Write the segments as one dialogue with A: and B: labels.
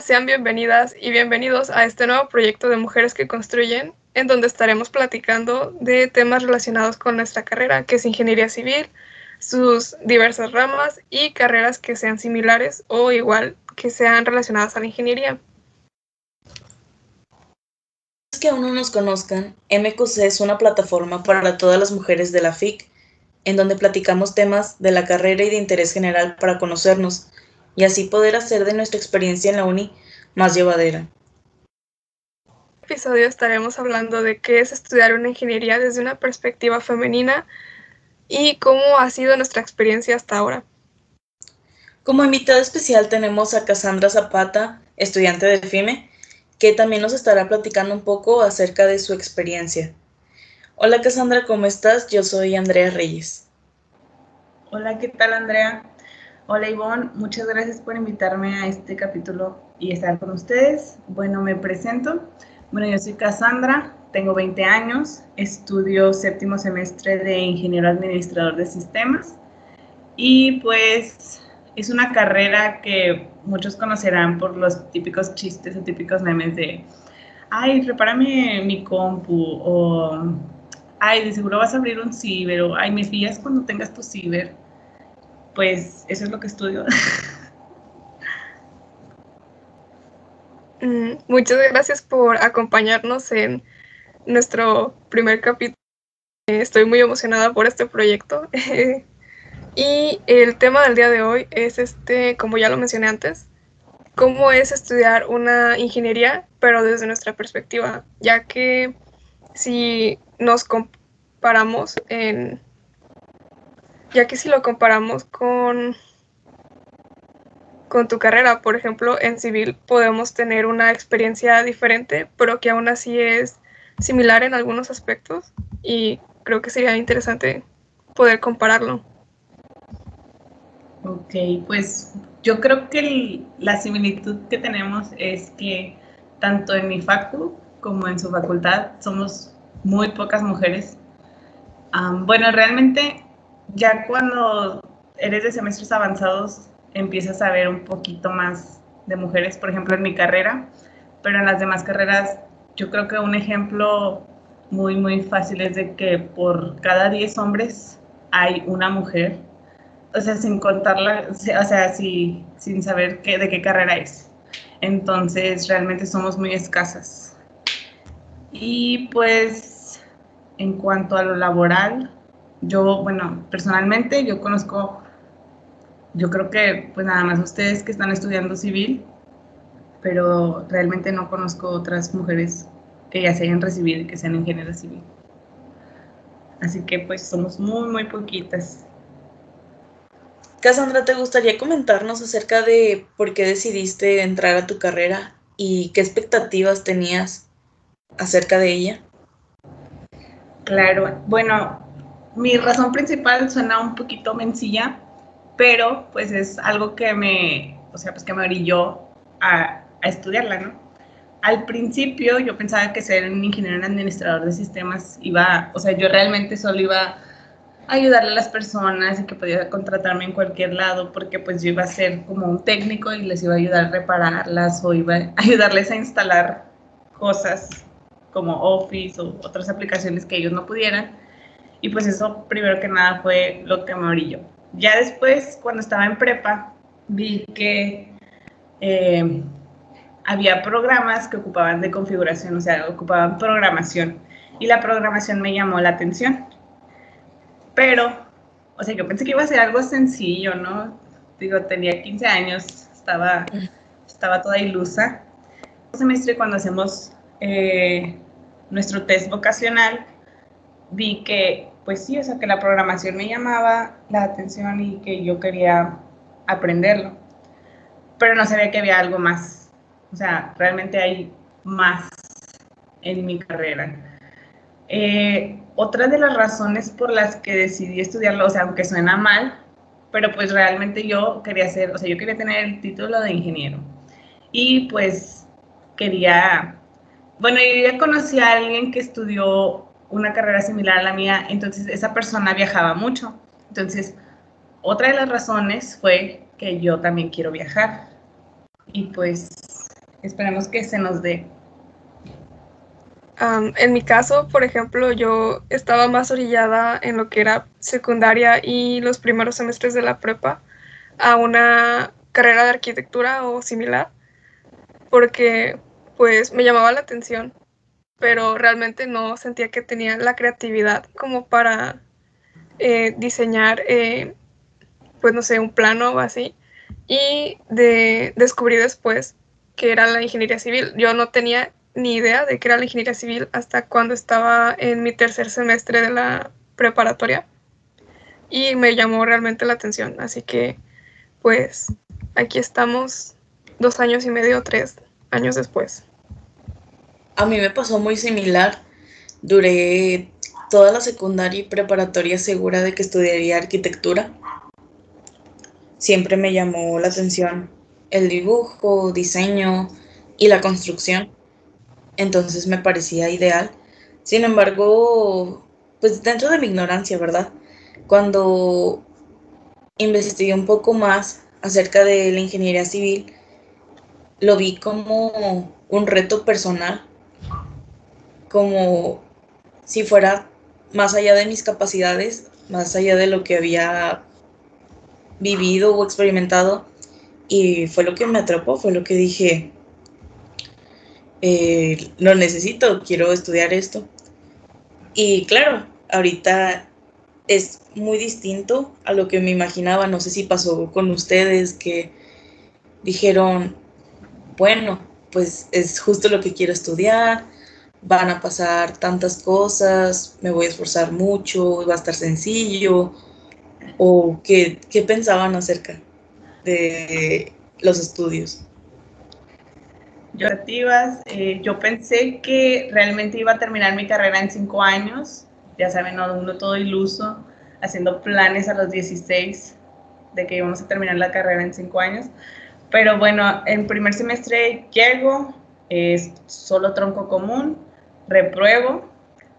A: Sean bienvenidas y bienvenidos a este nuevo proyecto de Mujeres que Construyen, en donde estaremos platicando de temas relacionados con nuestra carrera, que es ingeniería civil, sus diversas ramas y carreras que sean similares o igual que sean relacionadas a la ingeniería.
B: que aún no nos conozcan, MQC es una plataforma para todas las mujeres de la FIC, en donde platicamos temas de la carrera y de interés general para conocernos y así poder hacer de nuestra experiencia en la uni más llevadera. En
A: este episodio estaremos hablando de qué es estudiar una ingeniería desde una perspectiva femenina y cómo ha sido nuestra experiencia hasta ahora.
B: Como invitada especial tenemos a Cassandra Zapata, estudiante de FIME, que también nos estará platicando un poco acerca de su experiencia. Hola Cassandra, ¿cómo estás? Yo soy Andrea Reyes.
C: Hola, ¿qué tal Andrea? Hola Ivonne, muchas gracias por invitarme a este capítulo y estar con ustedes. Bueno, me presento. Bueno, yo soy Cassandra, tengo 20 años, estudio séptimo semestre de ingeniero administrador de sistemas y pues es una carrera que muchos conocerán por los típicos chistes o típicos memes de, ay, prepárame mi compu, o, ay, de seguro vas a abrir un ciber, o, ay, me fías cuando tengas tu ciber. Pues eso es lo que estudio.
A: Mm, muchas gracias por acompañarnos en nuestro primer capítulo. Estoy muy emocionada por este proyecto. Y el tema del día de hoy es este, como ya lo mencioné antes, cómo es estudiar una ingeniería, pero desde nuestra perspectiva, ya que si nos comparamos en ya que si lo comparamos con con tu carrera, por ejemplo, en civil podemos tener una experiencia diferente, pero que aún así es similar en algunos aspectos y creo que sería interesante poder compararlo.
C: Ok, pues yo creo que la similitud que tenemos es que tanto en mi facu como en su facultad somos muy pocas mujeres. bueno, realmente ya cuando eres de semestres avanzados empiezas a ver un poquito más de mujeres, por ejemplo en mi carrera, pero en las demás carreras yo creo que un ejemplo muy, muy fácil es de que por cada 10 hombres hay una mujer o sea, sin contarla, o sea, sin saber de qué carrera es. Entonces, realmente somos muy escasas. Y pues, en cuanto a lo laboral, yo, bueno, personalmente yo conozco, yo creo que pues nada más ustedes que están estudiando civil, pero realmente no conozco otras mujeres que ya se hayan recibido y que sean ingenieras civil. Así que pues somos muy, muy poquitas.
B: Cassandra, ¿te gustaría comentarnos acerca de por qué decidiste entrar a tu carrera y qué expectativas tenías acerca de ella?
C: Claro, bueno, mi razón principal suena un poquito mencilla, pero pues es algo que me, o sea, pues que me orilló a, a estudiarla, ¿no? Al principio yo pensaba que ser un ingeniero en administrador de sistemas iba, o sea, yo realmente solo iba ayudarle a las personas y que podía contratarme en cualquier lado porque pues yo iba a ser como un técnico y les iba a ayudar a repararlas o iba a ayudarles a instalar cosas como Office o otras aplicaciones que ellos no pudieran. Y pues eso primero que nada fue lo que me orilló. Ya después, cuando estaba en prepa, vi que eh, había programas que ocupaban de configuración, o sea, ocupaban programación. Y la programación me llamó la atención pero, o sea, yo pensé que iba a ser algo sencillo, ¿no? Digo, tenía 15 años, estaba, estaba toda ilusa. Un semestre cuando hacemos eh, nuestro test vocacional, vi que, pues sí, o sea, que la programación me llamaba la atención y que yo quería aprenderlo. Pero no sabía que había algo más. O sea, realmente hay más en mi carrera. Eh, otra de las razones por las que decidí estudiarlo, o sea, aunque suena mal, pero pues realmente yo quería hacer, o sea, yo quería tener el título de ingeniero. Y pues quería, bueno, yo ya conocí a alguien que estudió una carrera similar a la mía, entonces esa persona viajaba mucho. Entonces, otra de las razones fue que yo también quiero viajar. Y pues esperemos que se nos dé.
A: en mi caso, por ejemplo, yo estaba más orillada en lo que era secundaria y los primeros semestres de la prepa a una carrera de arquitectura o similar, porque pues me llamaba la atención, pero realmente no sentía que tenía la creatividad como para eh, diseñar, eh, pues no sé, un plano o así. Y de, descubrí después que era la ingeniería civil. Yo no tenía ni idea de que era la ingeniería civil hasta cuando estaba en mi tercer semestre de la preparatoria y me llamó realmente la atención. Así que, pues, aquí estamos dos años y medio, tres años después.
B: A mí me pasó muy similar. Duré toda la secundaria y preparatoria segura de que estudiaría arquitectura. Siempre me llamó la atención el dibujo, diseño y la construcción. Entonces me parecía ideal. Sin embargo, pues dentro de mi ignorancia, ¿verdad? Cuando investigué un poco más acerca de la ingeniería civil, lo vi como un reto personal, como si fuera más allá de mis capacidades, más allá de lo que había vivido o experimentado. Y fue lo que me atrapó, fue lo que dije, eh, lo necesito, quiero estudiar esto. Y claro, ahorita es muy distinto a lo que me imaginaba. No sé si pasó con ustedes que dijeron, bueno, pues es justo lo que quiero estudiar, van a pasar tantas cosas, me voy a esforzar mucho, va a estar sencillo, o qué, qué pensaban acerca de los estudios.
C: Yo, eh, yo pensé que realmente iba a terminar mi carrera en cinco años, ya saben, uno todo iluso, haciendo planes a los 16 de que íbamos a terminar la carrera en cinco años. Pero bueno, en primer semestre llego, es solo tronco común, repruebo,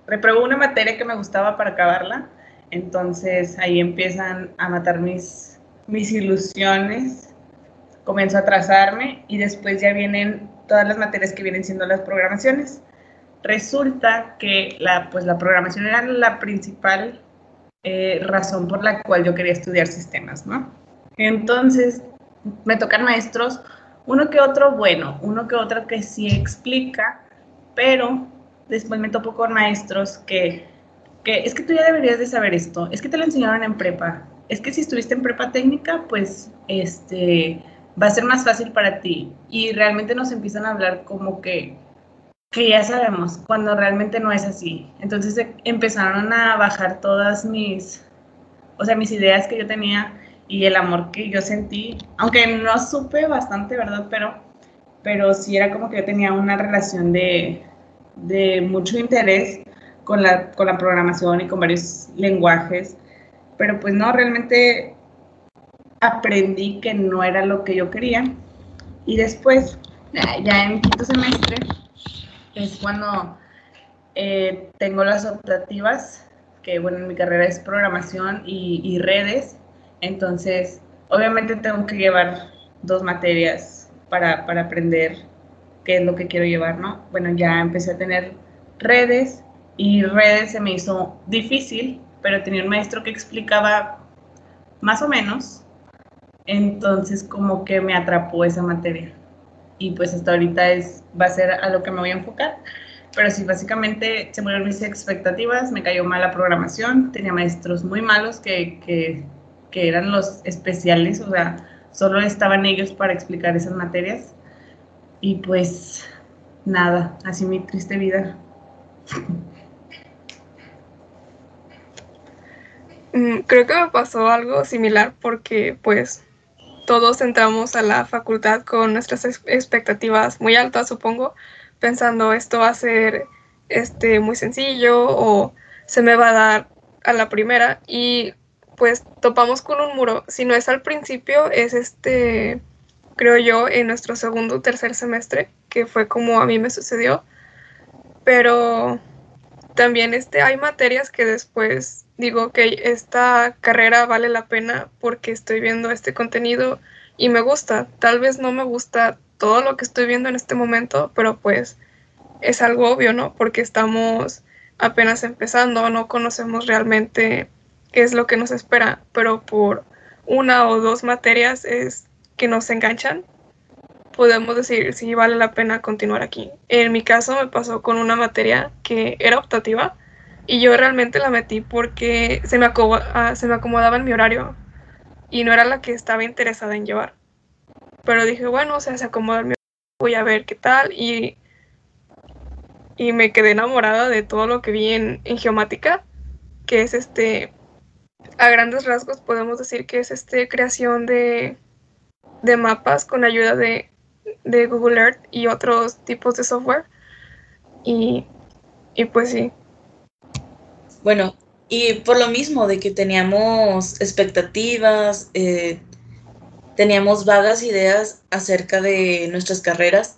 C: repruebo una materia que me gustaba para acabarla, entonces ahí empiezan a matar mis, mis ilusiones, comienzo a trazarme y después ya vienen todas las materias que vienen siendo las programaciones. Resulta que la, pues la programación era la principal eh, razón por la cual yo quería estudiar sistemas, ¿no? Entonces, me tocan maestros, uno que otro bueno, uno que otro que sí explica, pero después me topo con maestros que, que es que tú ya deberías de saber esto, es que te lo enseñaron en prepa, es que si estuviste en prepa técnica, pues este va a ser más fácil para ti. Y realmente nos empiezan a hablar como que, que ya sabemos, cuando realmente no es así. Entonces e, empezaron a bajar todas mis, o sea, mis ideas que yo tenía y el amor que yo sentí, aunque no supe bastante, ¿verdad? Pero, pero sí era como que yo tenía una relación de, de mucho interés con la, con la programación y con varios lenguajes, pero pues no, realmente aprendí que no era lo que yo quería. Y después, ya en quinto semestre, es cuando eh, tengo las optativas, que bueno, en mi carrera es programación y, redes. Entonces, obviamente tengo que llevar dos materias para, para aprender qué es lo que quiero llevar, ¿no? Bueno, ya empecé a tener redes y redes se me hizo difícil, pero tenía un maestro que explicaba más o menos entonces como que me atrapó esa materia. Y pues hasta ahorita es, va a ser a lo que me voy a enfocar. Pero sí, básicamente se murieron mis expectativas, me cayó mal la programación, tenía maestros muy malos que, que, que eran los especiales, o sea, solo estaban ellos para explicar esas materias. Y pues nada, así mi triste vida.
A: Mm, creo que me pasó algo similar porque pues todos entramos a la facultad con nuestras expectativas muy altas, supongo, pensando esto va a ser este, muy sencillo o se me va a dar a la primera y pues topamos con un muro. Si no es al principio, es este, creo yo, en nuestro segundo o tercer semestre, que fue como a mí me sucedió. Pero también este, hay materias que después digo que esta carrera vale la pena porque estoy viendo este contenido y me gusta. Tal vez no me gusta todo lo que estoy viendo en este momento, pero pues es algo obvio, ¿no? Porque estamos apenas empezando, no conocemos realmente qué es lo que nos espera, pero por una o dos materias es que nos enganchan, podemos decir si vale la pena continuar aquí. En mi caso me pasó con una materia que era optativa y yo realmente la metí porque se me, ah, acomodaba en mi horario y no era la que estaba interesada en llevar. Pero dije, bueno, o sea, se acomoda en mi horario, voy a ver qué tal y, y me quedé enamorada de todo lo que vi en, en geomática, que es este, a grandes rasgos podemos decir que es este creación de, de mapas con ayuda de, de, Google Earth y otros tipos de software. Y, y pues sí.
B: Bueno, y por lo mismo de que teníamos expectativas, eh, teníamos vagas ideas acerca de nuestras carreras,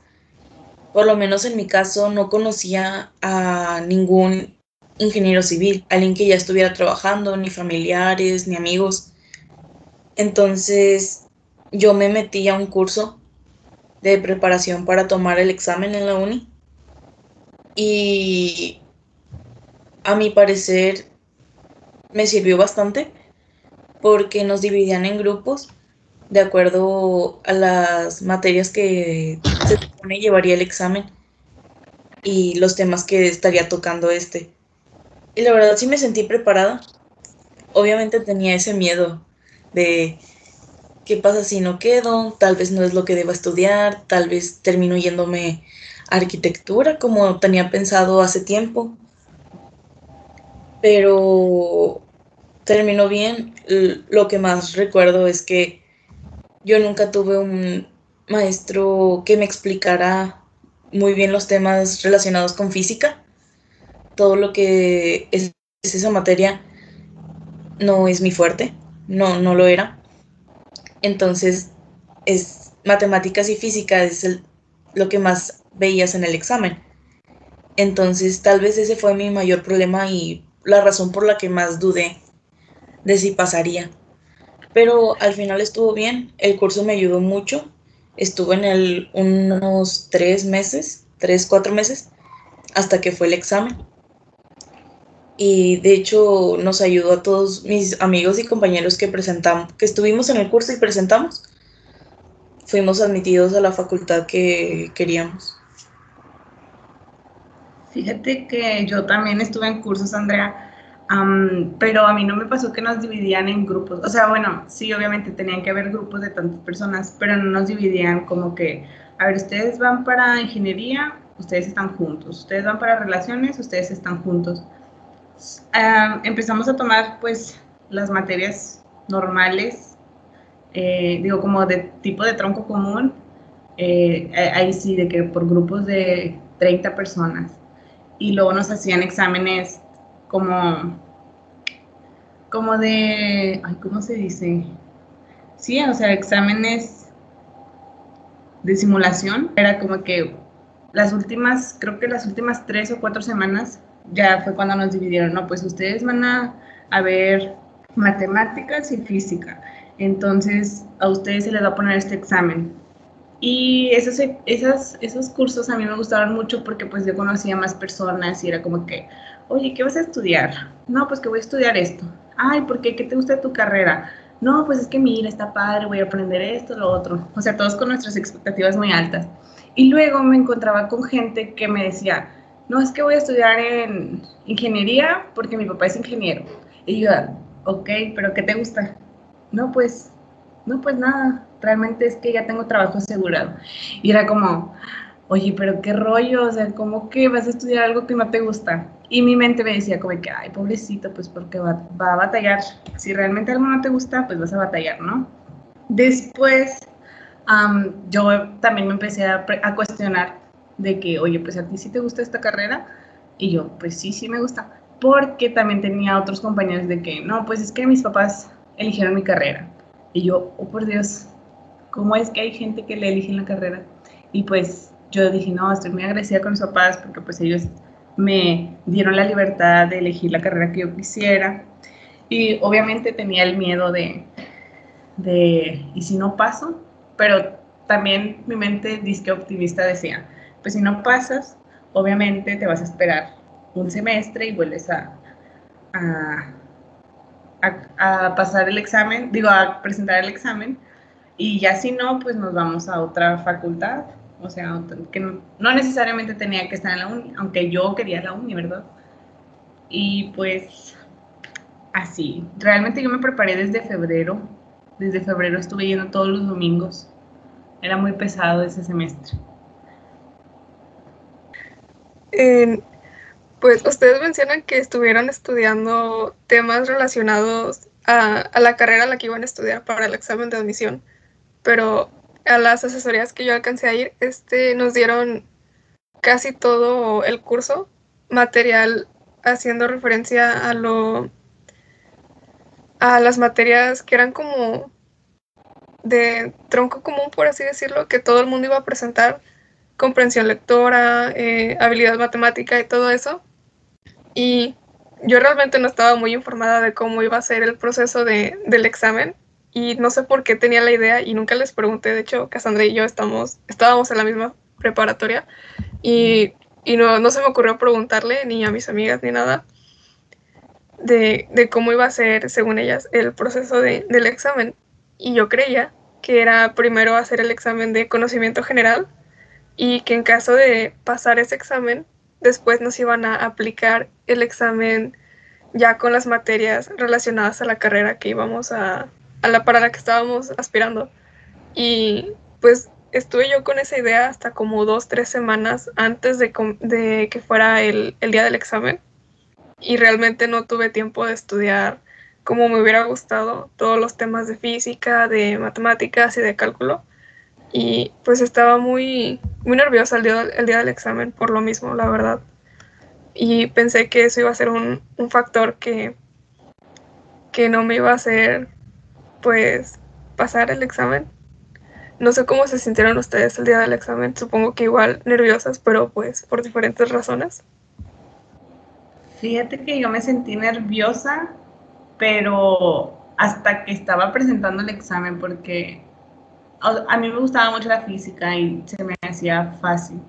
B: por lo menos en mi caso no conocía a ningún ingeniero civil, alguien que ya estuviera trabajando, ni familiares, ni amigos. Entonces yo me metí a un curso de preparación para tomar el examen en la uni y a mi parecer me sirvió bastante porque nos dividían en grupos de acuerdo a las materias que se supone llevaría el examen y los temas que estaría tocando este. Y la verdad sí me sentí preparada. Obviamente tenía ese miedo de qué pasa si no quedo, tal vez no es lo que deba estudiar, tal vez termino yéndome arquitectura como tenía pensado hace tiempo. Pero terminó bien. Lo que más recuerdo es que yo nunca tuve un maestro que me explicara muy bien los temas relacionados con física todo lo que es, esa materia no es mi fuerte, no, no lo era. Entonces, es matemáticas y física es lo que más veías en el examen. Entonces, tal vez ese fue mi mayor problema y la razón por la que más dudé de si pasaría. Pero al final estuvo bien, el curso me ayudó mucho. Estuve en él unos tres meses, tres, cuatro meses, hasta que fue el examen y de hecho nos ayudó a todos mis amigos y compañeros que presentamos, que estuvimos en el curso y presentamos. Fuimos admitidos a la facultad que queríamos.
C: Fíjate que yo también estuve en cursos, Andrea, pero a mí no me pasó que nos dividían en grupos. O sea, bueno, sí, obviamente tenían que haber grupos de tantas personas, pero no nos dividían como que, a ver, ustedes van para ingeniería, ustedes están juntos, ustedes van para relaciones, ustedes están juntos empezamos a tomar pues las materias normales, eh, digo como de tipo de tronco común, eh, ahí sí, de que por grupos de 30 personas. Y luego nos hacían exámenes como, como de, ay, ¿cómo se dice? Sí, o sea, exámenes de simulación. Era como que las últimas, creo que las últimas tres o cuatro semanas ya fue cuando nos dividieron, no, pues ustedes van a, ver matemáticas y física, entonces a ustedes se les va a poner este examen. Y esos, esos, esos cursos a mí me gustaron mucho porque pues yo conocía más personas y era como que, oye, ¿qué vas a estudiar? No, pues que voy a estudiar esto. Ay, ¿por qué? ¿Qué te gusta de tu carrera? No, pues es que mira, está padre, voy a aprender esto, lo otro. O sea, todos con nuestras expectativas muy altas. Y luego me encontraba con gente que me decía, no, es que voy a estudiar en ingeniería porque mi papá es ingeniero. Y yo, ok, pero ¿qué te gusta? No, pues, no, pues nada, realmente es que ya tengo trabajo asegurado. Y era como, oye, pero qué rollo, o sea, ¿cómo que vas a estudiar algo que no te gusta? Y mi mente me decía como que, ay, pobrecito, pues porque va, a batallar. Si realmente algo no te gusta, pues vas a batallar, ¿no? Después, yo también me empecé a, a cuestionar de que, oye, pues a ti sí te gusta esta carrera. Y yo, pues sí, sí me gusta. Porque también tenía otros compañeros de que, no, pues es que mis papás eligieron mi carrera. Y yo, oh por Dios, ¿cómo es que hay gente que le eligen la carrera? Y pues yo dije, no, estoy muy agradecida con mis papás porque pues ellos me dieron la libertad de elegir la carrera que yo quisiera. Y obviamente tenía el miedo de, de ¿y si no paso? Pero también mi mente disque optimista decía, pues si no pasas, obviamente te vas a esperar un semestre y vuelves a, a, a, pasar el examen, digo, a presentar el examen, y ya si no, pues nos vamos a otra facultad, o sea, que no, no necesariamente tenía que estar en la uni, aunque yo quería la uni, ¿verdad? Y pues así, realmente yo me preparé desde febrero, desde febrero estuve yendo todos los domingos, era muy pesado ese semestre
A: pues ustedes mencionan que estuvieron estudiando temas relacionados a, la carrera a la que iban a estudiar para el examen de admisión, pero a las asesorías que yo alcancé a ir, este, nos dieron casi todo el curso, material haciendo referencia a lo a las materias que eran como de tronco común, por así decirlo, que todo el mundo iba a presentar, comprensión lectora, eh, habilidad matemática y todo eso. Y yo realmente no estaba muy informada de cómo iba a ser el proceso de, del examen y no sé por qué tenía la idea y nunca les pregunté. De hecho, Cassandra y yo estamos, estábamos en la misma preparatoria y, y no, no, se me ocurrió preguntarle ni a mis amigas ni nada de, de cómo iba a ser, según ellas, el proceso de, del examen. Y yo creía que era primero hacer el examen de conocimiento general y que en caso de pasar ese examen, después nos iban a aplicar el examen ya con las materias relacionadas a la carrera que íbamos a, a la para la que estábamos aspirando. Y pues estuve yo con esa idea hasta como dos, tres semanas antes de, que fuera el, el, día del examen. Y realmente no tuve tiempo de estudiar como me hubiera gustado todos los temas de física, de matemáticas y de cálculo y pues estaba muy, muy nerviosa el día, el día del examen por lo mismo, la verdad. Y pensé que eso iba a ser un, un factor que, que no me iba a hacer pues pasar el examen. No sé cómo se sintieron ustedes el día del examen, supongo que igual nerviosas, pero pues por diferentes razones.
C: Fíjate que yo me sentí nerviosa, pero hasta que estaba presentando el examen, porque a mí me gustaba mucho la física y se me hacía fácil.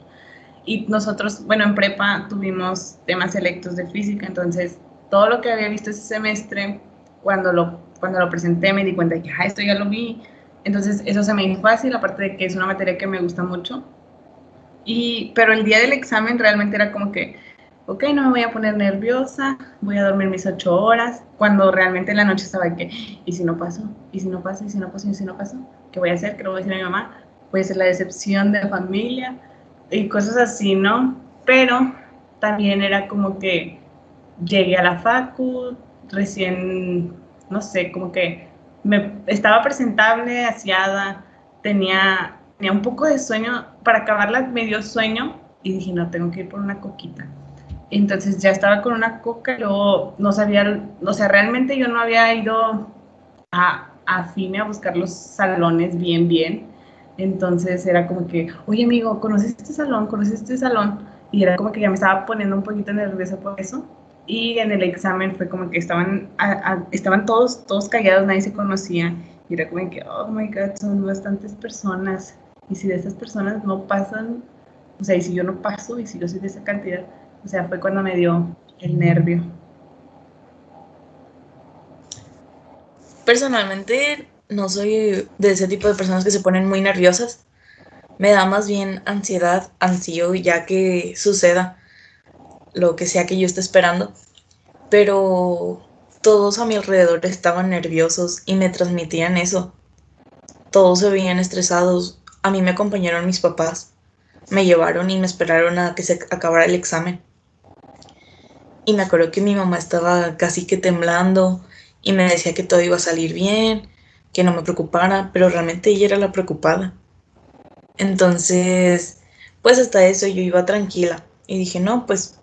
C: Y nosotros, bueno, en prepa tuvimos temas selectos de física, entonces todo lo que había visto ese semestre, cuando lo, cuando lo presenté me di cuenta de que, ah, esto ya lo vi. Entonces eso se me hizo fácil, aparte de que es una materia que me gusta mucho. Y, pero el día del examen realmente era como que, ok, no me voy a poner nerviosa, voy a dormir mis ocho horas, cuando realmente en la noche estaba que, ¿y si no paso? ¿Y si no paso? ¿Y si no paso? ¿Y si no paso? ¿Qué voy a hacer? ¿Qué le voy a decir a mi mamá? Puede ser la decepción de la familia y cosas así, ¿no? Pero también era como que llegué a la facu, recién, no sé, como que me estaba presentable, aseada, tenía, tenía un poco de sueño, para acabarla me dio sueño y dije, no, tengo que ir por una coquita entonces ya estaba con una coca, luego no sabía, o sea, realmente yo no había ido a, a FIME a buscar los salones bien, bien. Entonces era como que, oye amigo, ¿conoces este salón? ¿Conoces este salón? Y era como que ya me estaba poniendo un poquito nerviosa por eso. Y en el examen fue como que estaban, estaban todos, todos callados, nadie se conocía. Y era como que, oh my God, son bastantes personas. Y si de esas personas no pasan, o sea, y si yo no paso, y si yo soy de esa cantidad, o sea, fue cuando me dio el nervio.
B: Personalmente no soy de ese tipo de personas que se ponen muy nerviosas. Me da más bien ansiedad, ansío ya que suceda lo que sea que yo esté esperando. Pero todos a mi alrededor estaban nerviosos y me transmitían eso. Todos se veían estresados. A mí me acompañaron mis papás. Me llevaron y me esperaron a que se acabara el examen. Y me acuerdo que mi mamá estaba casi que temblando y me decía que todo iba a salir bien, que no me preocupara, pero realmente ella era la preocupada. Entonces, pues hasta eso yo iba tranquila y dije, no, pues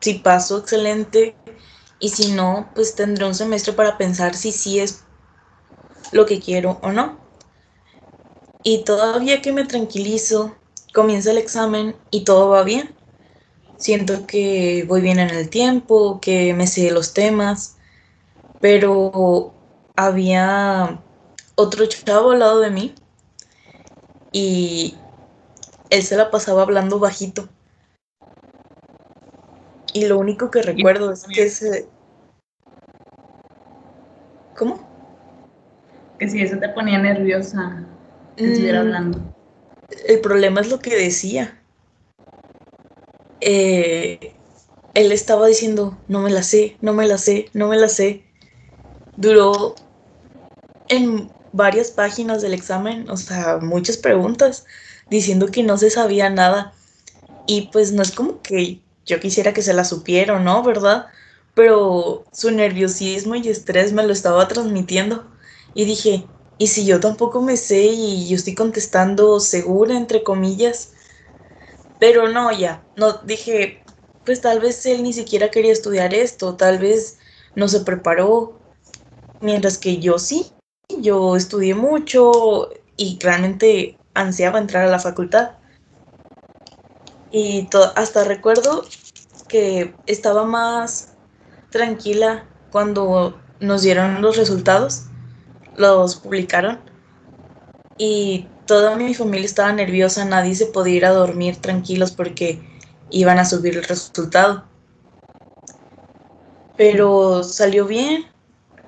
B: si paso, excelente, y si no, pues tendré un semestre para pensar si sí es lo que quiero o no. Y todavía que me tranquilizo, comienza el examen y todo va bien siento que voy bien en el tiempo, que me sé los temas, pero había otro chavo al lado de mí y él se la pasaba hablando bajito. Y lo único que recuerdo es que se... ¿Cómo?
C: Que si eso te ponía nerviosa, que estuviera mm, hablando.
B: El problema es lo que decía. Eh, él estaba diciendo, no me la sé, no me la sé, no me la sé. Duró en varias páginas del examen, o sea, muchas preguntas, diciendo que no se sabía nada. Y pues no es como que yo quisiera que se la supiera, ¿no? ¿Verdad? Pero su nerviosismo y estrés me lo estaba transmitiendo. Y dije, ¿y si yo tampoco me sé y yo estoy contestando segura, entre comillas? Pero no, ya, no, dije, pues tal vez él ni siquiera quería estudiar esto, tal vez no se preparó, mientras que yo sí, yo estudié mucho y realmente ansiaba entrar a la facultad. Y hasta recuerdo que estaba más tranquila cuando nos dieron los resultados, los publicaron y toda mi familia estaba nerviosa, nadie se podía ir a dormir tranquilos porque iban a subir el resultado. Pero salió bien,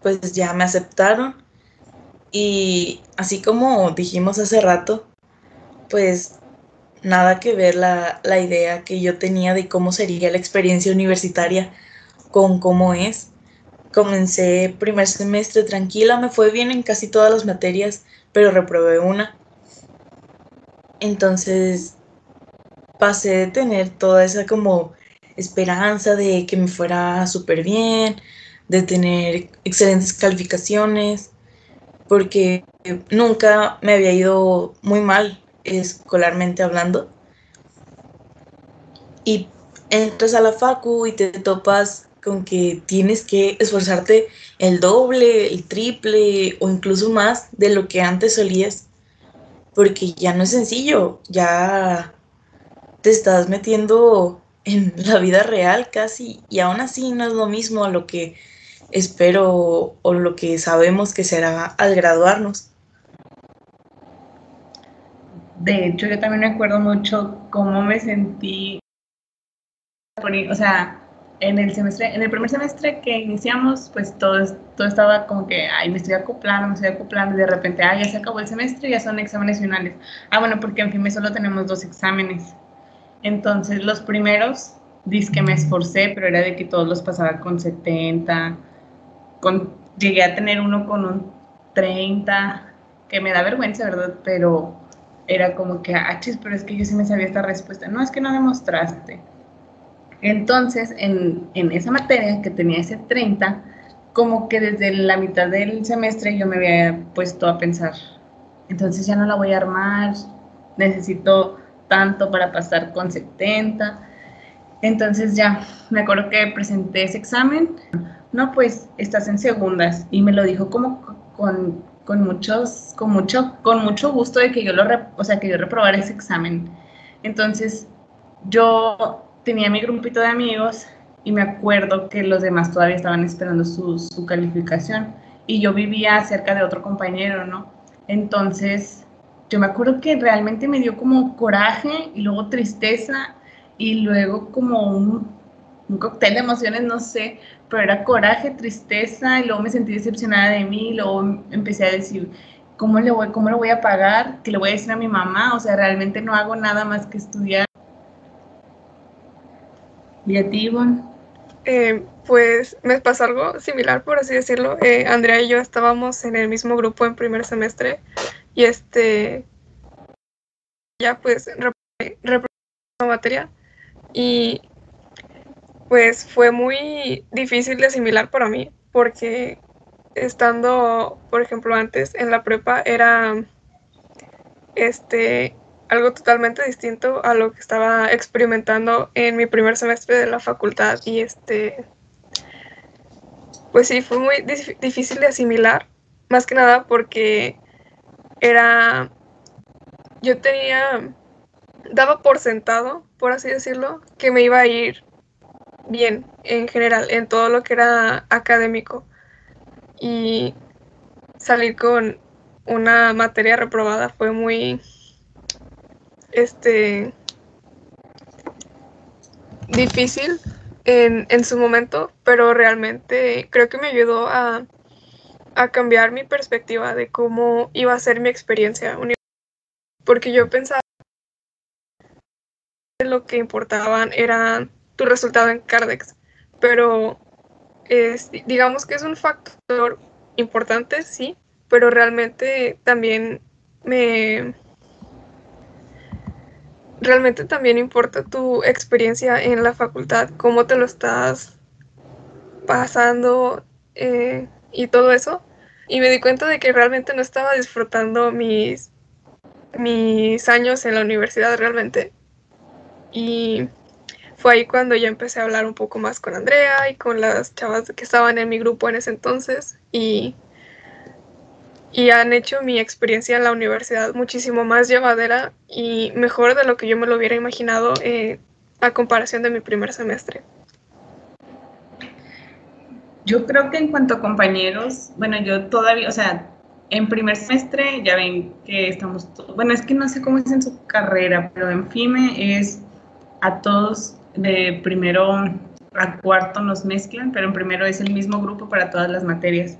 B: pues ya me aceptaron y así como dijimos hace rato, pues nada que ver la, la, idea que yo tenía de cómo sería la experiencia universitaria con cómo es. Comencé primer semestre tranquila, me fue bien en casi todas las materias, pero reprobé una. Entonces pasé de tener toda esa como esperanza de que me fuera súper bien, de tener excelentes calificaciones, porque nunca me había ido muy mal escolarmente hablando. Y entras a la facu y te topas con que tienes que esforzarte el doble, el triple o incluso más de lo que antes solías, porque ya no es sencillo, ya te estás metiendo en la vida real casi y aún así no es lo mismo a lo que espero o lo que sabemos que será al graduarnos.
C: De hecho, yo también me acuerdo mucho cómo me sentí, o sea, en el semestre, en el primer semestre que iniciamos, pues todo, todo estaba como que, ay, me estoy acoplando, me estoy acoplando, y de repente, ay, ya se acabó el semestre, ya son exámenes finales. Ah, bueno, porque en fin, solo tenemos dos exámenes. Entonces, los primeros, dice que me esforcé, pero era de que todos los pasaba con 70, con, llegué a tener uno con un 30, que me da vergüenza, ¿verdad? Pero era como que, ah, chis, pero es que yo sí me sabía esta respuesta. No, es que no demostraste. Entonces, en, en esa materia que tenía ese 30, como que desde la mitad del semestre yo me había puesto a pensar, entonces ya no la voy a armar, necesito tanto para pasar con 70. Entonces ya, me acuerdo que presenté ese examen. No, pues estás en segundas. Y me lo dijo como con, con muchos, con mucho, con mucho gusto de que yo lo, o sea, que yo reprobara ese examen. Entonces, yo tenía mi grupito de amigos y me acuerdo que los demás todavía estaban esperando su, su calificación y yo vivía cerca de otro compañero, ¿no? Entonces, yo me acuerdo que realmente me dio como coraje y luego tristeza y luego como un, un cóctel de emociones, no sé, pero era coraje, tristeza y luego me sentí decepcionada de mí y luego empecé a decir, ¿cómo, le voy, ¿cómo lo voy a pagar? ¿Qué le voy a decir a mi mamá? O sea, realmente no hago nada más que estudiar. ¿Y a ti?
A: Eh, pues me pasó algo similar, por así decirlo. Eh, Andrea y yo estábamos en el mismo grupo en primer semestre y este, ya pues reprobé la materia y pues fue muy difícil de asimilar para mí porque estando, por ejemplo, antes en la prepa era este algo totalmente distinto a lo que estaba experimentando en mi primer semestre de la facultad y este pues sí fue muy difícil de asimilar más que nada porque era, yo tenía, daba por sentado, por así decirlo, que me iba a ir bien en general, en todo lo que era académico. Y salir con una materia reprobada fue muy, este difícil en, en su momento, pero realmente creo que me ayudó a, a cambiar mi perspectiva de cómo iba a ser mi experiencia porque yo pensaba que lo que importaban era tu resultado en Cardex, pero es, digamos que es un factor importante, sí, pero realmente también me realmente también importa tu experiencia en la facultad, cómo te lo estás pasando eh, y todo eso. Y me di cuenta de que realmente no estaba disfrutando mis, mis años en la universidad realmente. Y fue ahí cuando ya empecé a hablar un poco más con Andrea y con las chavas que estaban en mi grupo en ese entonces. Y y han hecho mi experiencia en la universidad muchísimo más llevadera y mejor de lo que yo me lo hubiera imaginado eh, a comparación de mi primer semestre.
C: Yo creo que en cuanto a compañeros, bueno, yo todavía, o sea, en primer semestre ya ven que estamos, bueno, es que no sé cómo es en su carrera, pero en FIME es a todos de primero a cuarto nos mezclan, pero en primero es el mismo grupo para todas las materias.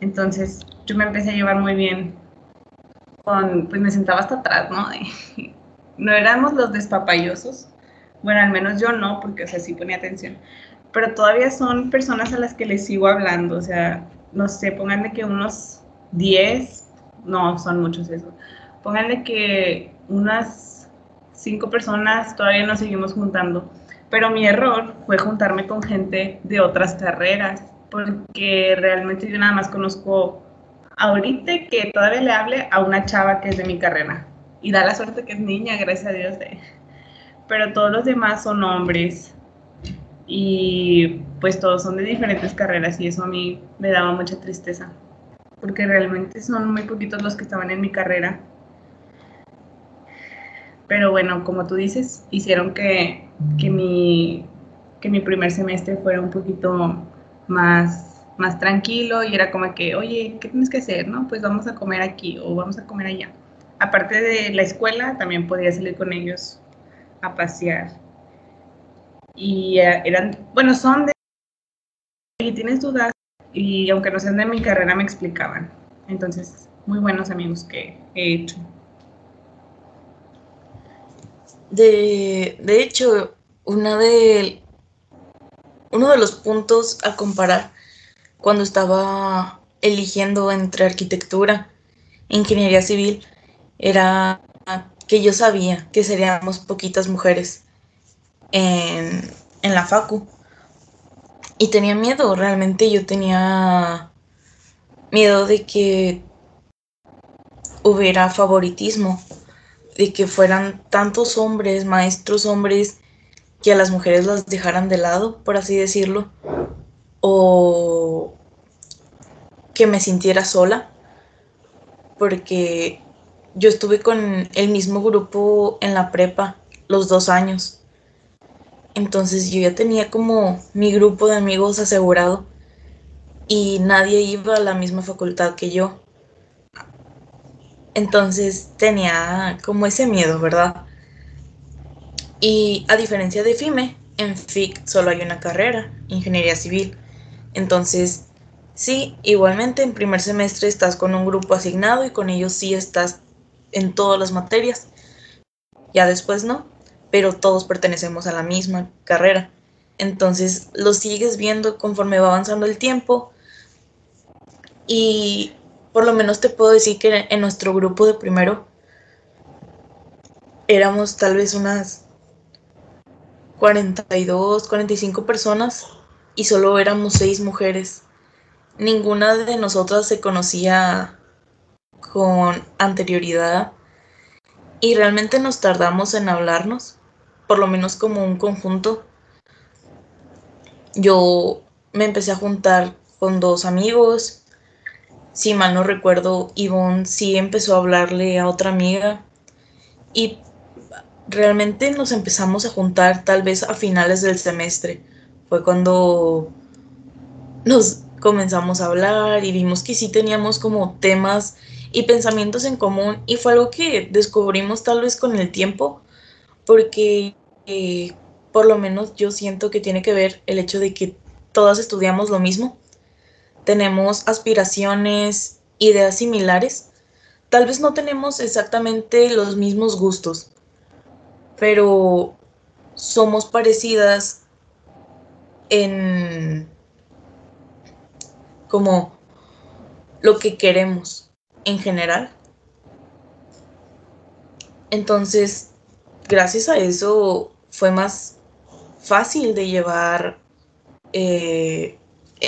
C: Entonces yo me empecé a llevar muy bien con, pues me sentaba hasta atrás, ¿no? no éramos los despapayosos, bueno, al menos yo no, porque o sea, sí ponía atención, pero todavía son personas a las que les sigo hablando, o sea, no sé, pónganle que unos 10, no, son muchos eso, pónganle que unas 5 personas todavía nos seguimos juntando, pero mi error fue juntarme con gente de otras carreras porque realmente yo nada más conozco ahorita que todavía le hable a una chava que es de mi carrera. Y da la suerte que es niña, gracias a Dios. Pero todos los demás son hombres. Y pues todos son de diferentes carreras y eso a mí me daba mucha tristeza. Porque realmente son muy poquitos los que estaban en mi carrera. Pero bueno, como tú dices, hicieron que, que, mi, que mi primer semestre fuera un poquito más, más tranquilo y era como que, oye, ¿qué tienes que hacer? No, pues vamos a comer aquí o vamos a comer allá. Aparte de la escuela, también podía salir con ellos a pasear. Y eh, eran, bueno, son de... Y tienes dudas, y aunque no sean de mi carrera, me explicaban. Entonces, muy buenos amigos que he hecho.
B: De, de hecho, una de uno de los puntos a comparar cuando estaba eligiendo entre arquitectura e ingeniería civil era que yo sabía que seríamos poquitas mujeres en, en la facu. Y tenía miedo, realmente yo tenía miedo de que hubiera favoritismo, de que fueran tantos hombres, maestros hombres, que a las mujeres las dejaran de lado, por así decirlo, o que me sintiera sola, porque yo estuve con el mismo grupo en la prepa los dos años. Entonces yo ya tenía como mi grupo de amigos asegurado y nadie iba a la misma facultad que yo. Entonces tenía como ese miedo, ¿verdad? Y a diferencia de FIME, en FIC solo hay una carrera, ingeniería civil. Entonces, sí, igualmente en primer semestre estás con un grupo asignado y con ellos sí estás en todas las materias. Ya después no, pero todos pertenecemos a la misma carrera. Entonces lo sigues viendo conforme va avanzando el tiempo. Y por lo menos te puedo decir que en nuestro grupo de primero éramos tal vez unas 42, 45 personas y solo éramos seis mujeres. Ninguna de nosotras se conocía con anterioridad y realmente nos tardamos en hablarnos, por lo menos como un conjunto. Yo me empecé a juntar con dos amigos. Si mal no recuerdo, Ivonne sí empezó a hablarle a otra amiga. Y realmente nos empezamos a juntar tal vez a finales del semestre. Fue cuando nos comenzamos a hablar y vimos que sí teníamos como temas y pensamientos en común y fue algo que descubrimos tal vez con el tiempo porque eh, por lo menos yo siento que tiene que ver el hecho de que todas estudiamos lo mismo, tenemos aspiraciones, ideas similares, tal vez no tenemos exactamente los mismos gustos, pero somos parecidas en como lo que queremos en general. Entonces, gracias a eso fue más fácil de llevar eh,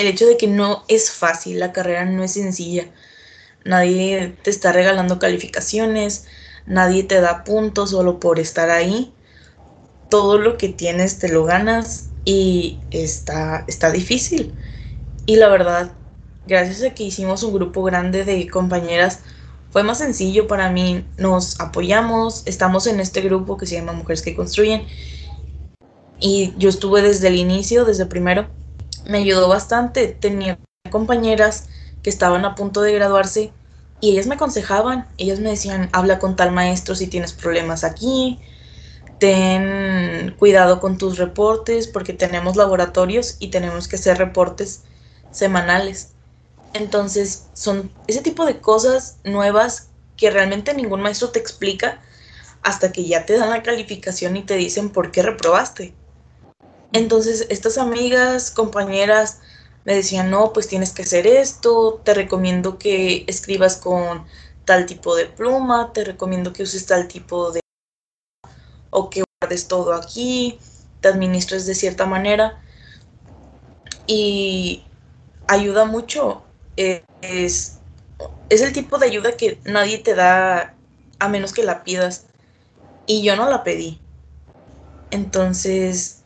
B: el hecho de que no es fácil, la carrera no es sencilla. Nadie te está regalando calificaciones, nadie te da puntos solo por estar ahí. Todo lo que tienes te lo ganas y está, está difícil. Y la verdad, gracias a que hicimos un grupo grande de compañeras, fue más sencillo para mí. Nos apoyamos, estamos en este grupo que se llama Mujeres que Construyen. Y yo estuve desde el inicio, desde primero. Me ayudó bastante. Tenía compañeras que estaban a punto de graduarse y ellas me aconsejaban. Ellas me decían, habla con tal maestro si tienes problemas aquí. Ten cuidado con tus reportes porque tenemos laboratorios y tenemos que hacer reportes semanales. Entonces, son ese tipo de cosas nuevas que realmente ningún maestro te explica hasta que ya te dan la calificación y te dicen por qué reprobaste. Entonces, estas amigas, compañeras, me decían, no, pues tienes que hacer esto, te recomiendo que escribas con tal tipo de pluma, te recomiendo que uses tal tipo de... o que guardes todo aquí, te administres de cierta manera. Y ayuda mucho es, es el tipo de ayuda que nadie te da a menos que la pidas. Y yo no la pedí. Entonces,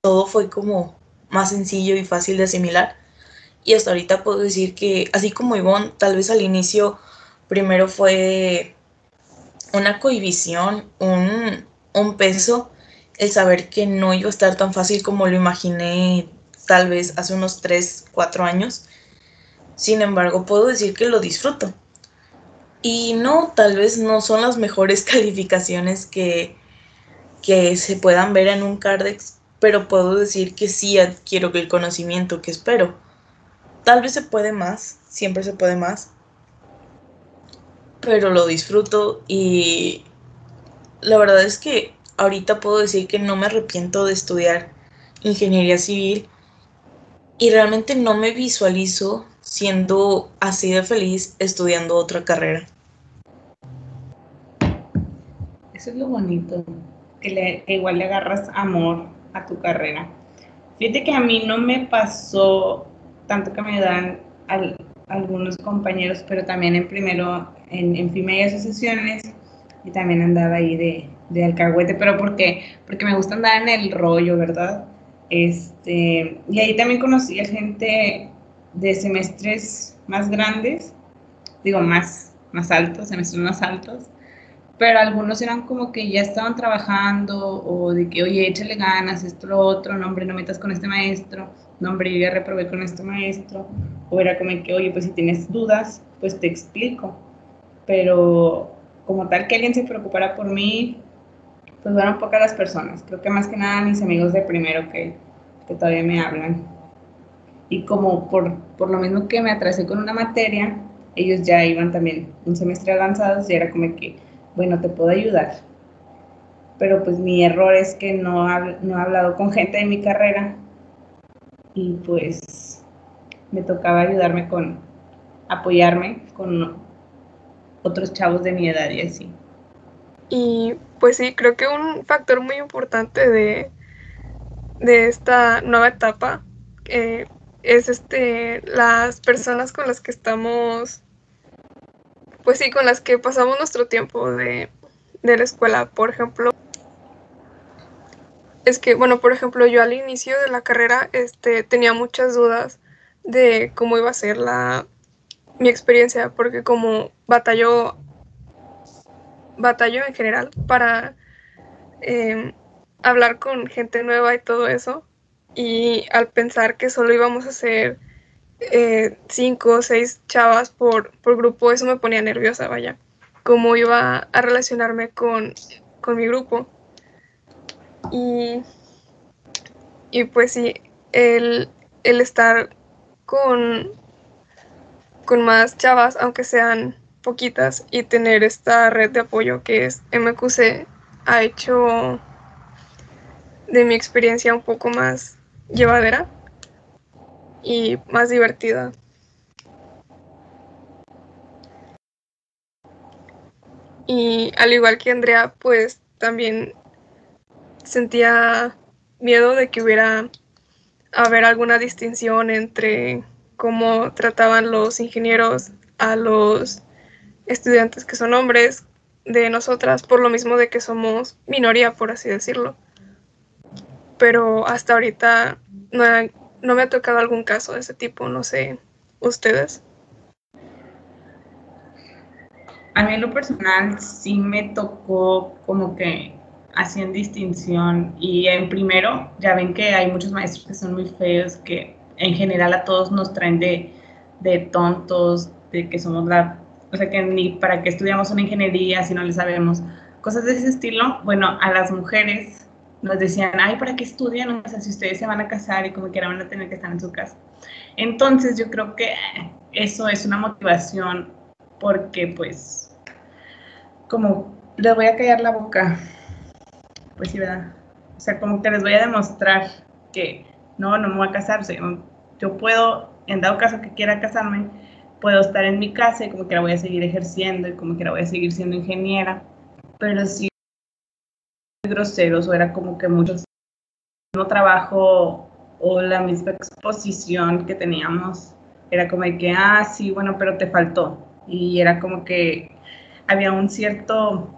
B: todo fue como más sencillo y fácil de asimilar. Y hasta ahorita puedo decir que, así como Ivonne, tal vez al inicio primero fue una cohibición, un, un peso, el saber que no iba a estar tan fácil como lo imaginé tal vez hace unos 3, 4 años. Sin embargo, puedo decir que lo disfruto. Y no, tal vez no son las mejores calificaciones que, que se puedan ver en un Cardex, pero puedo decir que sí adquiero el conocimiento que espero. Tal vez se puede más, siempre se puede más, pero lo disfruto y la verdad es que ahorita puedo decir que no me arrepiento de estudiar ingeniería civil y realmente no me visualizo siendo así de feliz estudiando otra carrera.
C: Eso es lo bonito, que, le, igual le agarras amor a tu carrera. Fíjate que a mí no me pasó tanto que me dan algunos compañeros, pero también en primero, en, en FIME y asociaciones, y también andaba ahí de, de alcahuete, pero ¿por qué? Porque me gusta andar en el rollo, ¿verdad? Este, y ahí también conocí a gente de semestres más grandes, digo más, más altos, semestres más altos, pero algunos eran como que ya estaban trabajando o de que, oye, échale ganas, esto, lo otro, no, hombre, no metas con este maestro, no, hombre, yo ya reprobé con este maestro, o era como que, oye, pues si tienes dudas, pues te explico, pero como tal que alguien se preocupara por mí, pues fueron pocas las personas, creo que más que nada mis amigos de primero que, que todavía me hablan. Y como por, por lo mismo que me atrasé con una materia, ellos ya iban también un semestre avanzados y era como que, bueno, te puedo ayudar. Pero pues mi error es que no, no he hablado con gente de mi carrera y pues me tocaba ayudarme con, apoyarme con otros chavos de mi edad y así.
A: Y pues sí, creo que un factor muy importante de, de esta nueva etapa eh, es este las personas con las que estamos pues sí con las que pasamos nuestro tiempo de, de la escuela. Por ejemplo es que bueno por ejemplo yo al inicio de la carrera este tenía muchas dudas de cómo iba a ser la mi experiencia porque como batalló batalló en general para em, hablar con gente nueva y todo eso y al pensar que solo íbamos a ser eh, cinco o seis chavas por, por grupo, eso me ponía nerviosa, vaya. Cómo iba a relacionarme con, con mi grupo. Y, y pues sí, el, el estar con, con más chavas, aunque sean poquitas, y tener esta red de apoyo que es MQC, ha hecho de mi experiencia un poco más llevadera y más divertida. Y al igual que Andrea, pues también sentía miedo de que hubiera haber alguna distinción entre cómo trataban los ingenieros a los estudiantes que son hombres de nosotras, por lo mismo de que somos minoría, por así decirlo. Pero hasta ahorita no, no me ha tocado algún caso de ese tipo, no sé, ustedes.
C: A mí en lo personal sí me tocó como que hacían distinción y en primero ya ven que hay muchos maestros que son muy feos, que en general a todos nos traen de, de tontos, de que somos la, o sea que ni para qué estudiamos una ingeniería si no le sabemos, cosas de ese estilo. Bueno, a las mujeres nos decían, ay, ¿para qué estudian? O sea, si ustedes se van a casar y como quieran van a tener que estar en su casa. Entonces yo creo que eso es una motivación porque pues como les voy a callar la boca pues sí, ¿verdad? O sea, como que les voy a demostrar que no, no me voy a casar. O sea, yo puedo, en dado caso que quiera casarme, puedo estar en mi casa y como que la voy a seguir ejerciendo y como que la voy a seguir siendo ingeniera. Pero sí, groseros o era como que muchos no trabajo o la misma exposición que teníamos era como de que, ah, sí, bueno, pero te faltó. Y era como que había un cierto...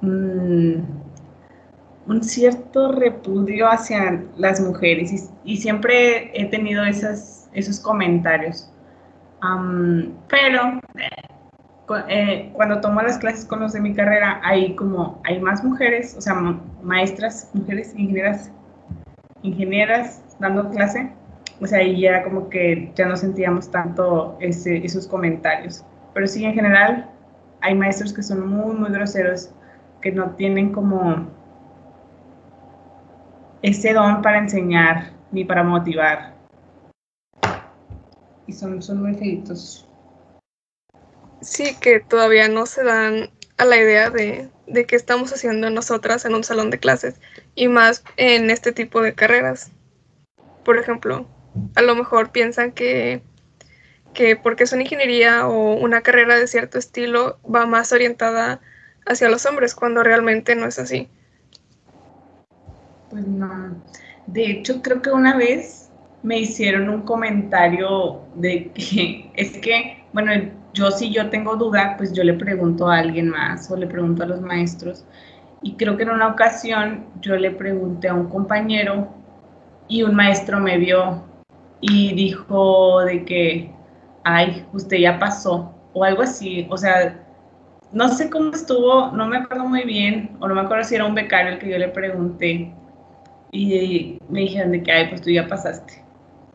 C: Mmm, un cierto repudio hacia las mujeres y, siempre he tenido esas, esos comentarios. pero cuando tomo las clases con los de mi carrera, hay como, hay más mujeres, o sea, maestras, mujeres, ingenieras, ingenieras dando clase, o sea, y ya como que ya no sentíamos tanto esos comentarios. Pero sí, en general, hay maestros que son muy, muy groseros, que no tienen como ese don para enseñar ni para motivar. Y son, son muy feitos.
A: Sí, que todavía no se dan a la idea de, de qué estamos haciendo nosotras en un salón de clases y más en este tipo de carreras. Por ejemplo, a lo mejor piensan que, que porque es una ingeniería o una carrera de cierto estilo va más orientada hacia los hombres cuando realmente no es así.
C: Pues no. De hecho, creo que una vez me hicieron un comentario de que es que, bueno, yo si yo tengo duda, pues yo le pregunto a alguien más o le pregunto a los maestros. Y creo que en una ocasión yo le pregunté a un compañero y un maestro me vio y dijo de que, ay, usted ya pasó o algo así. O sea, no sé cómo estuvo, no me acuerdo muy bien, o no me acuerdo si era un becario el que yo le pregunté, y me dijeron de que, ay, pues tú ya pasaste.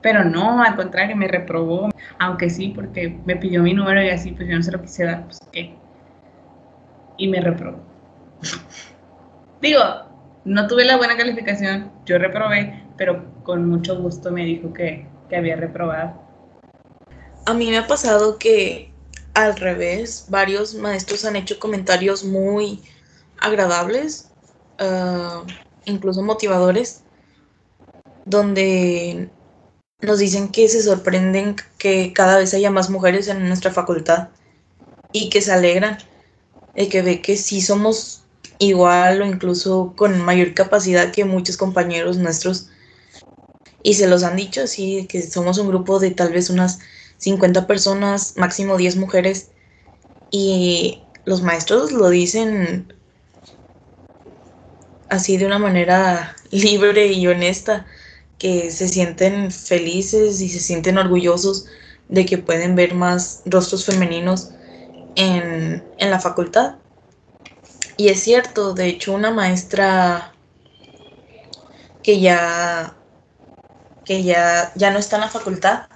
C: Pero no, al contrario, me reprobó, aunque sí, porque me pidió mi número y así, pues yo no se lo quise dar, pues qué. Y me reprobó. Digo, no tuve la buena calificación, yo reprobé, pero con mucho gusto me dijo que, que había reprobado.
B: A mí me ha pasado que al revés, varios maestros han hecho comentarios muy agradables. Uh, incluso motivadores, donde nos dicen que se sorprenden que cada vez haya más mujeres en nuestra facultad y que se alegran de que ve que sí somos igual o incluso con mayor capacidad que muchos compañeros nuestros. Y se los han dicho así que somos un grupo de tal vez unas 50 personas, máximo 10 mujeres. Y los maestros lo dicen así de una manera libre y honesta, que se sienten felices y se sienten orgullosos de que pueden ver más rostros femeninos en, la facultad. Y es cierto, de hecho una maestra que ya que ya, ya no está en la facultad,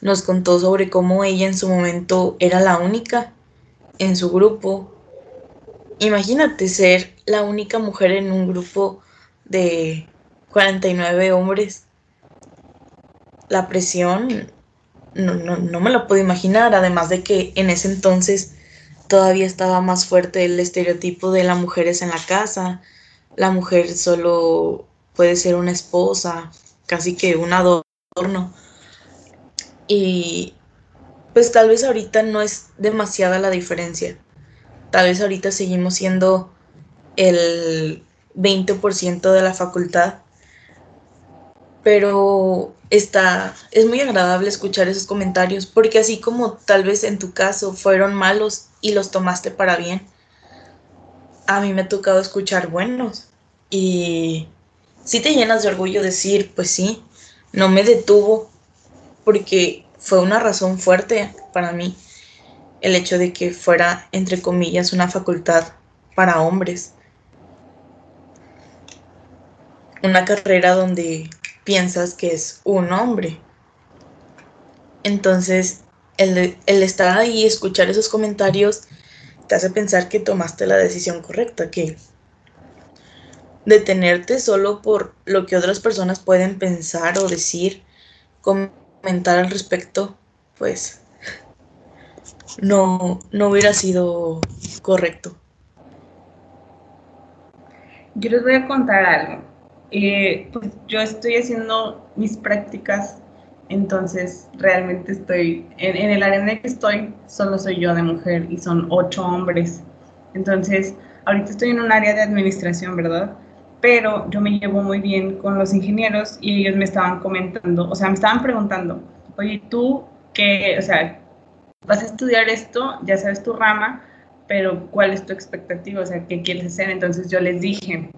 B: nos contó sobre cómo ella en su momento era la única en su grupo. Imagínate ser la única mujer en un grupo de 49 hombres. La presión no, no, no me lo puedo imaginar, además de que en ese entonces todavía estaba más fuerte el estereotipo de la mujer es en la casa, la mujer solo puede ser una esposa, casi que un adorno. Y pues tal vez ahorita no es demasiada la diferencia. Tal vez ahorita seguimos siendo el 20% de la facultad. Pero está, es muy agradable escuchar esos comentarios, porque así como tal vez en tu caso fueron malos y los tomaste para bien, a mí me ha tocado escuchar buenos. Y si te llenas de orgullo decir, pues sí, no me detuvo, porque fue una razón fuerte para mí el hecho de que fuera, entre comillas, una facultad para hombres. Una carrera donde piensas que es un hombre. Entonces, el, estar ahí escuchar esos comentarios te hace pensar que tomaste la decisión correcta, que detenerte solo por lo que otras personas pueden pensar o decir, comentar al respecto, pues no, no hubiera sido correcto.
C: Yo les voy a contar algo. Eh, pues yo estoy haciendo mis prácticas, entonces realmente estoy, en, en, el área en que estoy, solo soy yo de mujer y son ocho hombres. Entonces, ahorita estoy en un área de administración, ¿verdad? Pero yo me llevo muy bien con los ingenieros y ellos me estaban comentando, o sea, me estaban preguntando, oye, tú, qué, o sea, vas a estudiar esto, ya sabes tu rama, pero ¿cuál es tu expectativa? O sea, ¿qué quieres hacer? Entonces yo les dije,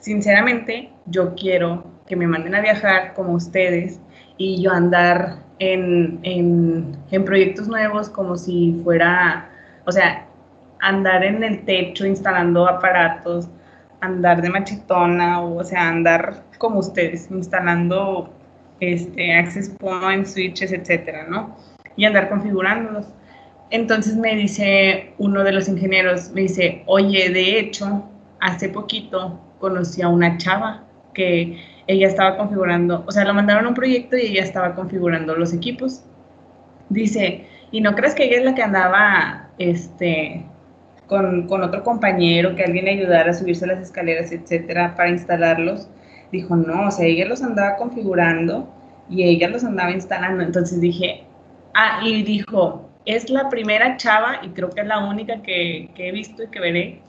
C: sinceramente, yo quiero que me manden a viajar como ustedes y yo andar en, en, en, proyectos nuevos como si fuera, o sea, andar en el techo instalando aparatos, andar de machetona, o, sea, andar como ustedes, instalando este, access points, switches, etcétera, ¿no? Y andar configurándolos. Entonces me dice uno de los ingenieros, me dice, oye, de hecho, hace poquito conocí a una chava que ella estaba configurando, o sea, lo mandaron a un proyecto y ella estaba configurando los equipos. Dice, y no crees que ella es la que andaba este, con, con otro compañero, que alguien le ayudara a subirse las escaleras, etcétera, para instalarlos. Dijo, no, o sea, ella los andaba configurando y ella los andaba instalando. Entonces dije, ah, y dijo, es la primera chava y creo que es la única que, que he visto y que veré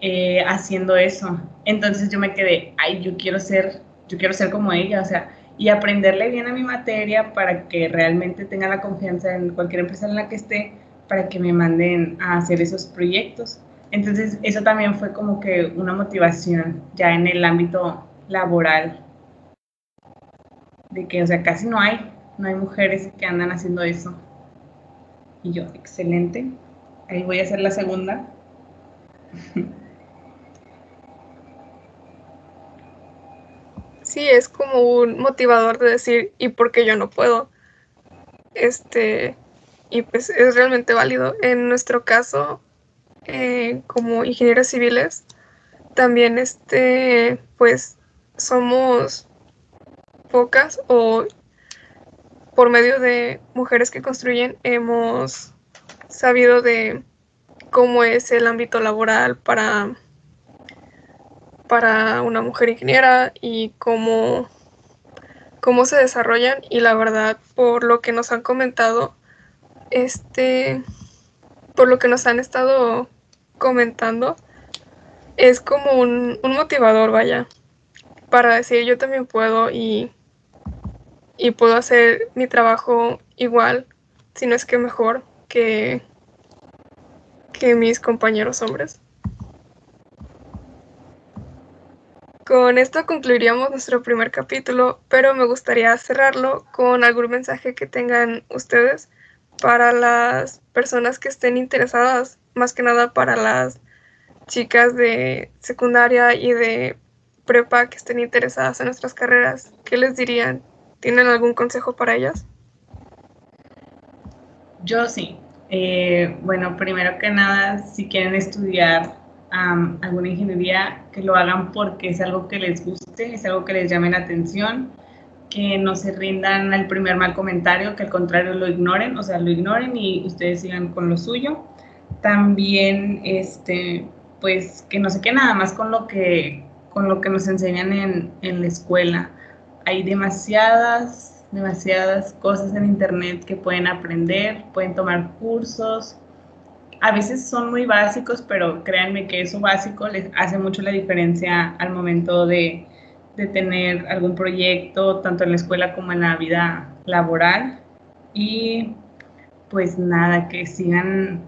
C: eh, haciendo eso. Entonces yo me quedé, ay, yo quiero ser, yo quiero ser como ella, o sea, y aprenderle bien a mi materia para que realmente tenga la confianza en cualquier empresa en la que esté, para que me manden a hacer esos proyectos. Entonces eso también fue como que una motivación ya en el ámbito laboral, de que, o sea, casi no hay, no hay mujeres que andan haciendo eso. Y yo, excelente, ahí voy a hacer la segunda.
A: sí es como un motivador de decir, ¿y por qué yo no puedo? Este, y pues es realmente válido. En nuestro caso, eh, como ingenieros civiles, también este, pues somos pocas o por medio de mujeres que construyen hemos sabido de cómo es el ámbito laboral para para una mujer ingeniera y cómo, cómo se desarrollan. Y la verdad por lo que nos han comentado este por lo que nos han estado comentando es como un, un motivador vaya para decir yo también puedo y, y puedo hacer mi trabajo igual si no es que mejor que que mis compañeros hombres Con esto concluiríamos nuestro primer capítulo, pero me gustaría cerrarlo con algún mensaje que tengan ustedes para las personas que estén interesadas, más que nada para las chicas de secundaria y de prepa que estén interesadas en nuestras carreras. ¿Qué les dirían? ¿Tienen algún consejo para ellas?
C: Yo sí. Eh, bueno, primero que nada, si quieren estudiar alguna ingeniería, que lo hagan porque es algo que les guste, es algo que les llame la atención, que no se rindan al primer mal comentario, que al contrario lo ignoren, o sea, lo ignoren y ustedes sigan con lo suyo. También, este, pues, que no se quede nada más con lo que, con lo que nos enseñan en, en la escuela. Hay demasiadas demasiadas cosas en internet que pueden aprender, pueden tomar cursos. A veces son muy básicos, pero créanme que eso básico les hace mucho la diferencia al momento de, de tener algún proyecto, tanto en la escuela como en la vida laboral. Y pues nada, que sigan,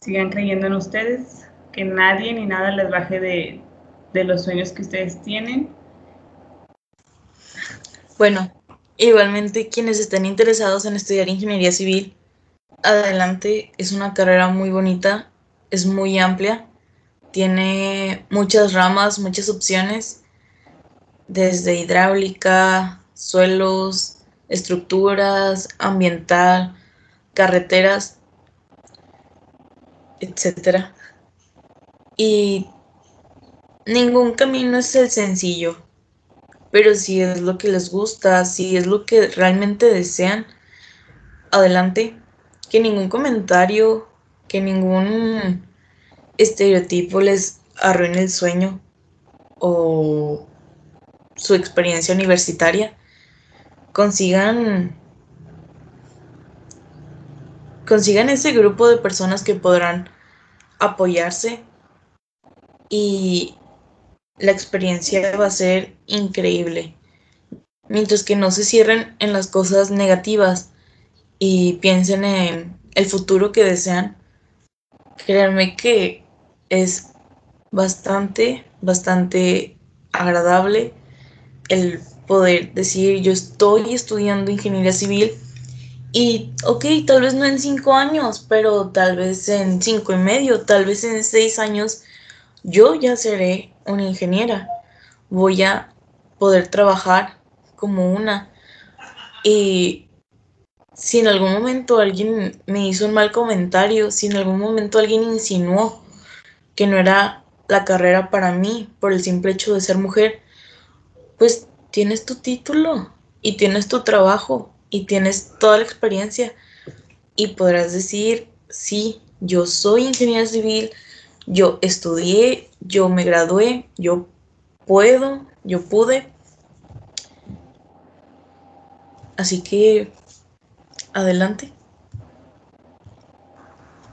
C: sigan creyendo en ustedes, que nadie ni nada les baje de, de los sueños que ustedes tienen.
B: Bueno, Igualmente, quienes estén interesados en estudiar ingeniería civil, adelante, es una carrera muy bonita, es muy amplia, tiene muchas ramas, muchas opciones, desde hidráulica, suelos, estructuras, ambiental, carreteras, etc. Y ningún camino es el sencillo pero si es lo que les gusta, si es lo que realmente desean, adelante. Que ningún comentario, que ningún estereotipo les arruine el sueño o su experiencia universitaria. Consigan consigan ese grupo de personas que podrán apoyarse y la experiencia va a ser increíble. Mientras que no se cierren en las cosas negativas y piensen en el futuro que desean, créanme que es bastante, bastante agradable el poder decir yo estoy estudiando ingeniería civil y ok, tal vez no en cinco años, pero tal vez en cinco y medio, tal vez en seis años, yo ya seré una ingeniera, voy a poder trabajar como una. Y si en algún momento alguien me hizo un mal comentario, si en algún momento alguien insinuó que no era la carrera para mí por el simple hecho de ser mujer, pues tienes tu título y tienes tu trabajo y tienes toda la experiencia y podrás decir, sí, yo soy ingeniera civil, yo estudié, yo me gradué, yo puedo, yo pude. Así que, adelante.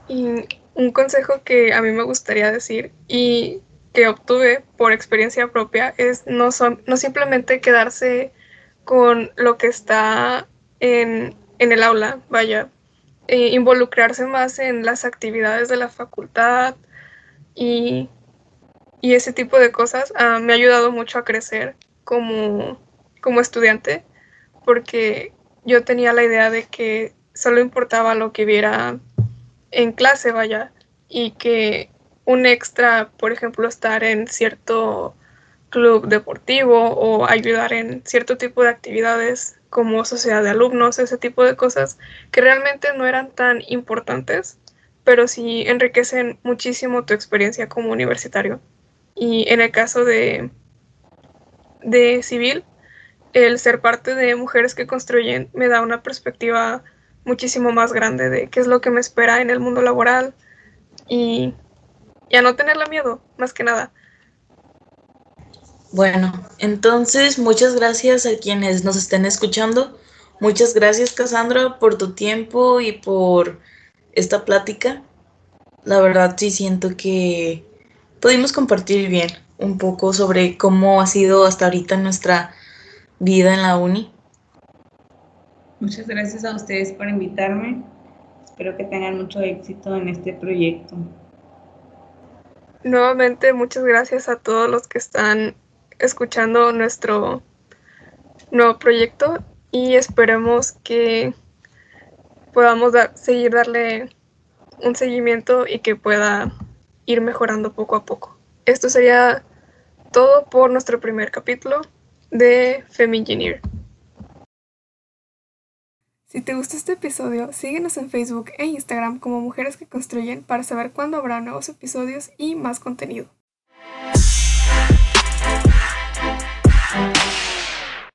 A: Y un consejo que a mí me gustaría decir y que obtuve por experiencia propia es no, son, no simplemente quedarse con lo que está en, en el aula, vaya, e involucrarse más en las actividades de la facultad, y, ese tipo de cosas ah, me ha ayudado mucho a crecer como, como estudiante, porque yo tenía la idea de que solo importaba lo que viera en clase, vaya, y que un extra, por ejemplo, estar en cierto club deportivo o ayudar en cierto tipo de actividades como sociedad de alumnos, ese tipo de cosas que realmente no eran tan importantes, pero sí enriquecen muchísimo tu experiencia como universitario. Y en el caso de, de civil, el ser parte de mujeres que construyen me da una perspectiva muchísimo más grande de qué es lo que me espera en el mundo laboral y, y a no tenerle miedo, más que nada.
B: Bueno, entonces muchas gracias a quienes nos estén escuchando. Muchas gracias Cassandra por tu tiempo y por esta plática. La verdad sí siento que pudimos compartir bien un poco sobre cómo ha sido hasta ahorita nuestra vida en la uni.
C: Muchas gracias a ustedes por invitarme. Espero que tengan mucho éxito en este proyecto.
A: Nuevamente, muchas gracias a todos los que están escuchando nuestro nuevo proyecto y esperemos que podamos seguir darle un seguimiento y que pueda ir mejorando poco a poco. Esto sería todo por nuestro primer capítulo de Femi Engineer. Si te gustó este episodio, síguenos en Facebook e Instagram como Mujeres que Construyen para saber cuándo habrá nuevos episodios y más contenido.